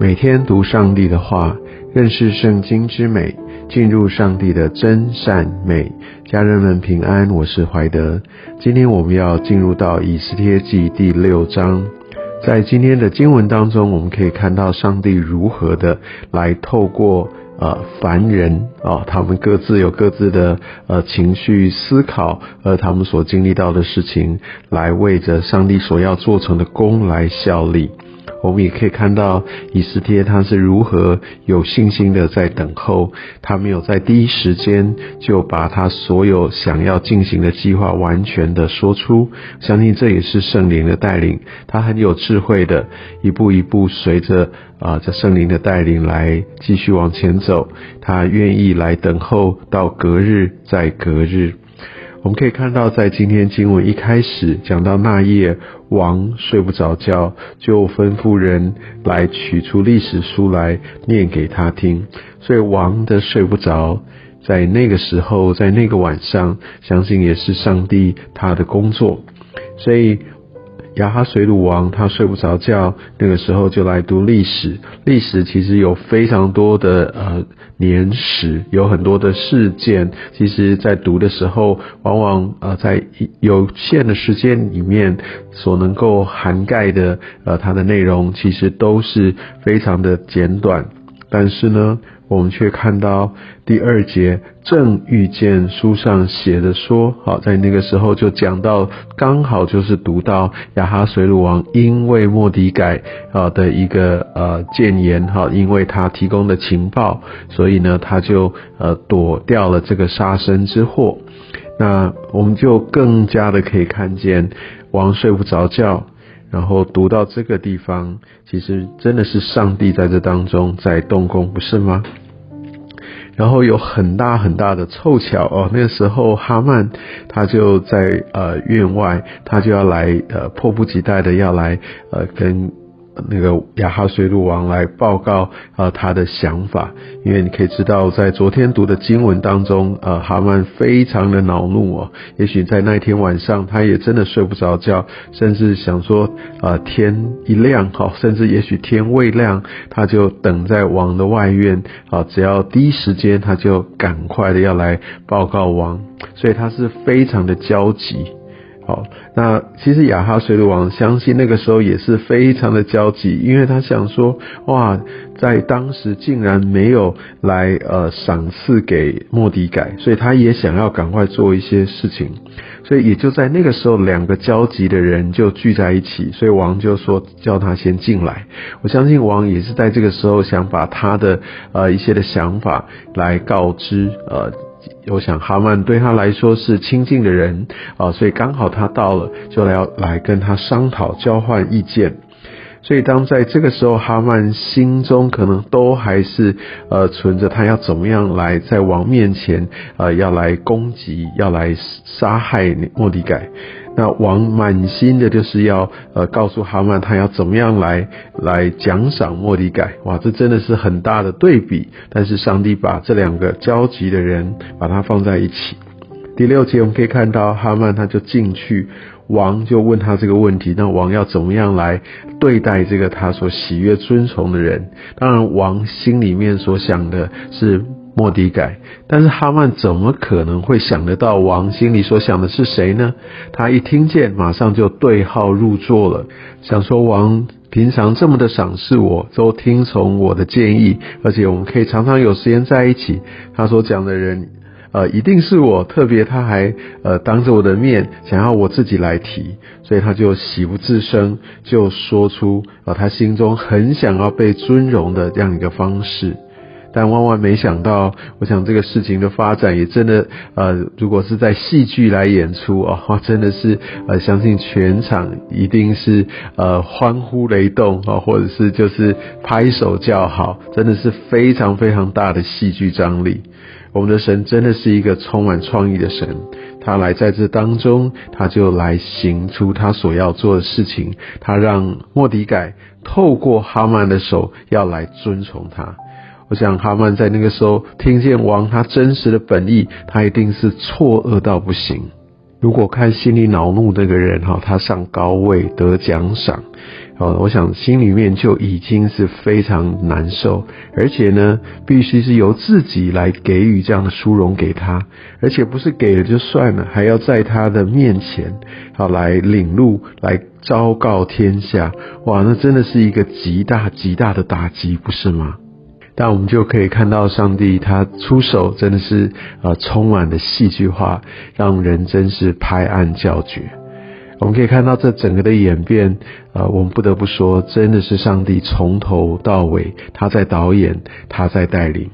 每天读上帝的话，认识圣经之美，进入上帝的真善美。家人们平安，我是怀德。今天我们要进入到以斯帖记第六章。在今天的经文当中，我们可以看到上帝如何的来透过呃凡人啊，他们各自有各自的呃情绪思考，而他们所经历到的事情，来为着上帝所要做成的功来效力。我们也可以看到以斯帖他是如何有信心的在等候，他没有在第一时间就把他所有想要进行的计划完全的说出。相信这也是圣灵的带领，他很有智慧的，一步一步随着啊这圣灵的带领来继续往前走。他愿意来等候到隔日再隔日。我们可以看到，在今天经文一开始讲到那夜王睡不着觉，就吩咐人来取出历史书来念给他听。所以王的睡不着，在那个时候，在那个晚上，相信也是上帝他的工作。所以。亚哈水鲁王他睡不着觉，那个时候就来读历史。历史其实有非常多的呃年史，有很多的事件。其实，在读的时候，往往呃在有限的时间里面所能够涵盖的呃它的内容，其实都是非常的简短。但是呢。我们却看到第二节正遇见书上写的说，好，在那个时候就讲到，刚好就是读到亚哈水鲁王因为莫迪改啊的一个呃谏言，哈，因为他提供的情报，所以呢他就呃躲掉了这个杀身之祸。那我们就更加的可以看见王睡不着觉。然后读到这个地方，其实真的是上帝在这当中在动工，不是吗？然后有很大很大的凑巧哦，那时候哈曼他就在呃院外，他就要来呃迫不及待的要来呃跟。那个亚哈水鲁王来报告啊他的想法，因为你可以知道，在昨天读的经文当中，呃，哈曼非常的恼怒哦。也许在那一天晚上，他也真的睡不着觉，甚至想说，啊，天一亮哈，甚至也许天未亮，他就等在王的外院啊，只要第一时间，他就赶快的要来报告王，所以他是非常的焦急。好，那其实亚哈水鲁王相信那个时候也是非常的焦急，因为他想说，哇，在当时竟然没有来呃赏赐给莫迪改，所以他也想要赶快做一些事情，所以也就在那个时候，两个焦急的人就聚在一起，所以王就说叫他先进来。我相信王也是在这个时候想把他的呃一些的想法来告知呃。我想哈曼对他来说是亲近的人啊，所以刚好他到了，就来要来跟他商讨、交换意见。所以当在这个时候，哈曼心中可能都还是呃存着他要怎么样来在王面前呃要来攻击、要来杀害莫迪改。那王满心的就是要呃告诉哈曼他要怎么样来来奖赏莫迪改。哇，这真的是很大的对比。但是上帝把这两个焦急的人把他放在一起。第六节我们可以看到哈曼他就进去。王就问他这个问题，那王要怎么样来对待这个他所喜悦尊崇的人？当然，王心里面所想的是莫迪改，但是哈曼怎么可能会想得到王心里所想的是谁呢？他一听见，马上就对号入座了，想说王平常这么的赏识我，都听从我的建议，而且我们可以常常有时间在一起。他所讲的人。呃，一定是我特别，他还呃当着我的面想要我自己来提，所以他就喜不自胜，就说出呃他心中很想要被尊荣的这样一个方式，但万万没想到，我想这个事情的发展也真的呃，如果是在戏剧来演出啊，真的是呃相信全场一定是呃欢呼雷动啊，或者是就是拍手叫好，真的是非常非常大的戏剧张力。我们的神真的是一个充满创意的神，他来在这当中，他就来行出他所要做的事情。他让莫迪改透过哈曼的手要来遵从他。我想哈曼在那个时候听见王他真实的本意，他一定是错愕到不行。如果看心里恼怒那个人哈，他上高位得奖赏，哦，我想心里面就已经是非常难受，而且呢，必须是由自己来给予这样的殊荣给他，而且不是给了就算了，还要在他的面前好来领路，来昭告天下，哇，那真的是一个极大极大的打击，不是吗？但我们就可以看到上帝他出手真的是呃充满了戏剧化，让人真是拍案叫绝。我们可以看到这整个的演变，呃，我们不得不说，真的是上帝从头到尾他在导演，他在带领。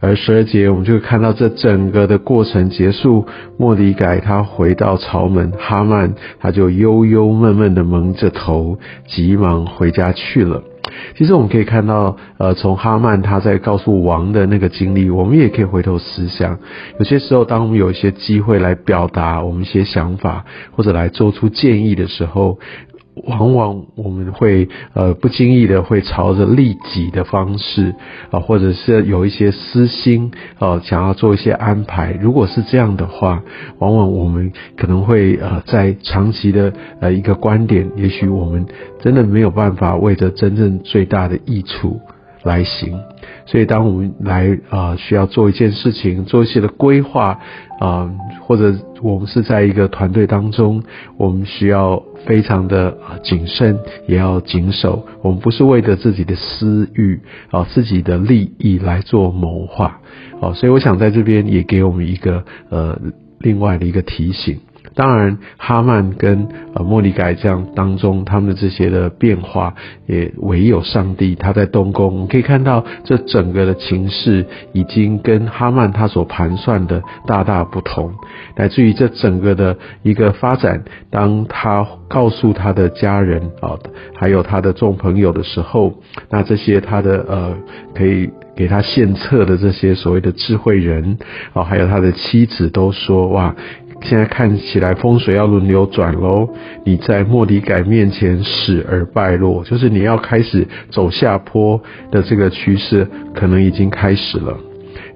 而十二节我们就看到这整个的过程结束，莫迪改他回到朝门，哈曼他就忧忧闷闷的蒙着头，急忙回家去了。其实我们可以看到，呃，从哈曼他在告诉王的那个经历，我们也可以回头思想。有些时候，当我们有一些机会来表达我们一些想法，或者来做出建议的时候，往往我们会呃不经意的会朝着利己的方式啊，或者是有一些私心啊，想要做一些安排。如果是这样的话，往往我们可能会呃在长期的呃一个观点，也许我们真的没有办法为着真正最大的益处来行。所以，当我们来啊需要做一件事情，做一些的规划啊，或者我们是在一个团队当中，我们需要非常的谨慎，也要谨守。我们不是为着自己的私欲啊、自己的利益来做谋划哦。所以，我想在这边也给我们一个呃另外的一个提醒。当然，哈曼跟呃莫里改这样当中，他们的这些的变化，也唯有上帝他在东宫。我们可以看到，这整个的情势已经跟哈曼他所盘算的大大不同，乃至于这整个的一个发展，当他告诉他的家人啊，还有他的众朋友的时候，那这些他的呃可以给他献策的这些所谓的智慧人啊，还有他的妻子都说哇。现在看起来风水要轮流转喽，你在莫迪改面前死而败落，就是你要开始走下坡的这个趋势，可能已经开始了。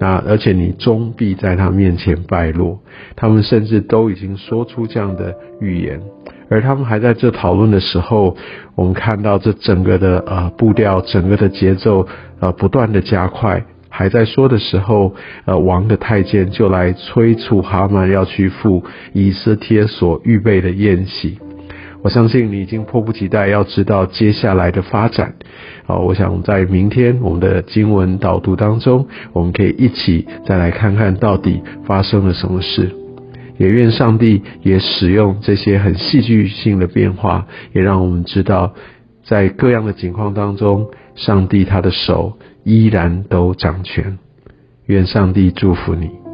那而且你终必在他面前败落。他们甚至都已经说出这样的预言，而他们还在这讨论的时候，我们看到这整个的呃步调，整个的节奏呃不断的加快。还在说的时候，呃，王的太监就来催促哈曼要去赴以斯帖所预备的宴席。我相信你已经迫不及待要知道接下来的发展。好，我想在明天我们的经文导读当中，我们可以一起再来看看到底发生了什么事。也愿上帝也使用这些很戏剧性的变化，也让我们知道，在各样的情况当中，上帝他的手。依然都掌权，愿上帝祝福你。